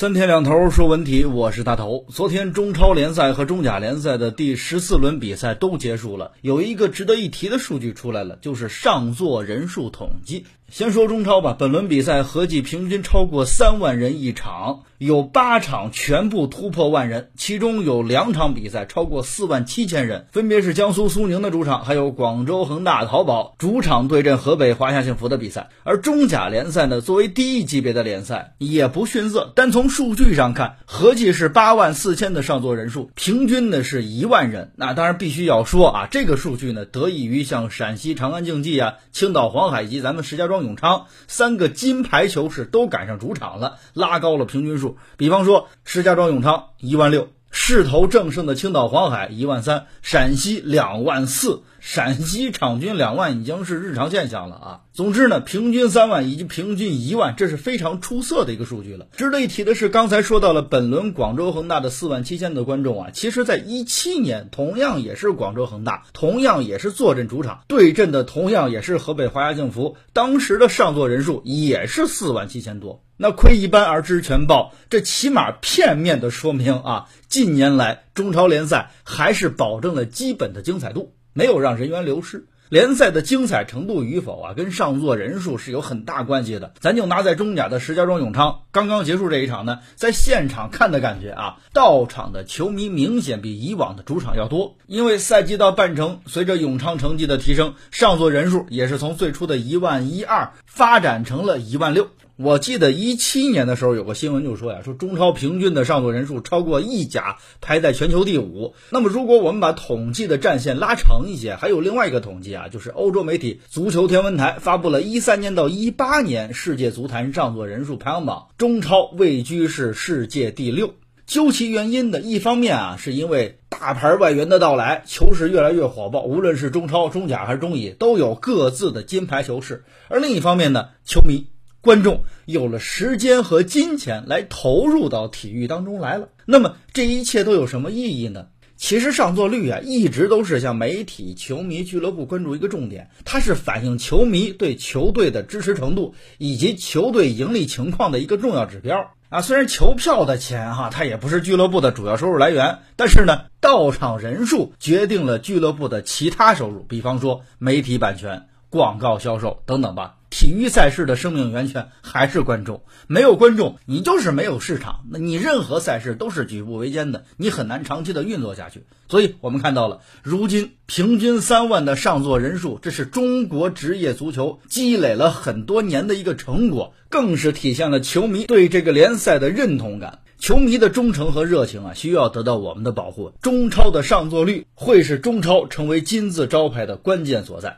三天两头说文体，我是大头。昨天中超联赛和中甲联赛的第十四轮比赛都结束了，有一个值得一提的数据出来了，就是上座人数统计。先说中超吧，本轮比赛合计平均超过三万人一场，有八场全部突破万人，其中有两场比赛超过四万七千人，分别是江苏苏宁的主场，还有广州恒大淘宝主场对阵河北华夏幸福的比赛。而中甲联赛呢，作为第一级别的联赛，也不逊色，单从数据上看，合计是八万四千的上座人数，平均呢是一万人。那当然必须要说啊，这个数据呢，得益于像陕西长安竞技啊、青岛黄海以及咱们石家庄。永昌三个金牌球士都赶上主场了，拉高了平均数。比方说，石家庄永昌一万六。势头正盛的青岛黄海一万三，陕西两万四，陕西场均两万已经是日常现象了啊。总之呢，平均三万以及平均一万，这是非常出色的一个数据了。值得一提的是，刚才说到了本轮广州恒大的四万七千的观众啊，其实在一七年同样也是广州恒大，同样也是坐镇主场对阵的，同样也是河北华夏幸福，当时的上座人数也是四万七千多。那窥一斑而知全豹，这起码片面的说明啊，近年来中超联赛还是保证了基本的精彩度，没有让人员流失。联赛的精彩程度与否啊，跟上座人数是有很大关系的。咱就拿在中甲的石家庄永昌刚刚结束这一场呢，在现场看的感觉啊，到场的球迷明显比以往的主场要多。因为赛季到半程，随着永昌成绩的提升，上座人数也是从最初的一万一二发展成了一万六。我记得一七年的时候有个新闻就说呀，说中超平均的上座人数超过意甲，排在全球第五。那么如果我们把统计的战线拉长一些，还有另外一个统计啊，啊就是欧洲媒体足球天文台发布了一三年到一八年世界足坛上座人数排行榜，中超位居是世界第六。究其原因的一方面啊，是因为大牌外援的到来，球市越来越火爆，无论是中超、中甲还是中乙，都有各自的金牌球市。而另一方面呢，球迷。观众有了时间和金钱来投入到体育当中来了，那么这一切都有什么意义呢？其实上座率啊，一直都是向媒体、球迷、俱乐部关注一个重点，它是反映球迷对球队的支持程度以及球队盈利情况的一个重要指标啊。虽然球票的钱哈，它也不是俱乐部的主要收入来源，但是呢，到场人数决定了俱乐部的其他收入，比方说媒体版权、广告销售等等吧。体育赛事的生命源泉还是观众，没有观众，你就是没有市场。那你任何赛事都是举步维艰的，你很难长期的运作下去。所以，我们看到了，如今平均三万的上座人数，这是中国职业足球积累了很多年的一个成果，更是体现了球迷对这个联赛的认同感。球迷的忠诚和热情啊，需要得到我们的保护。中超的上座率会是中超成为金字招牌的关键所在。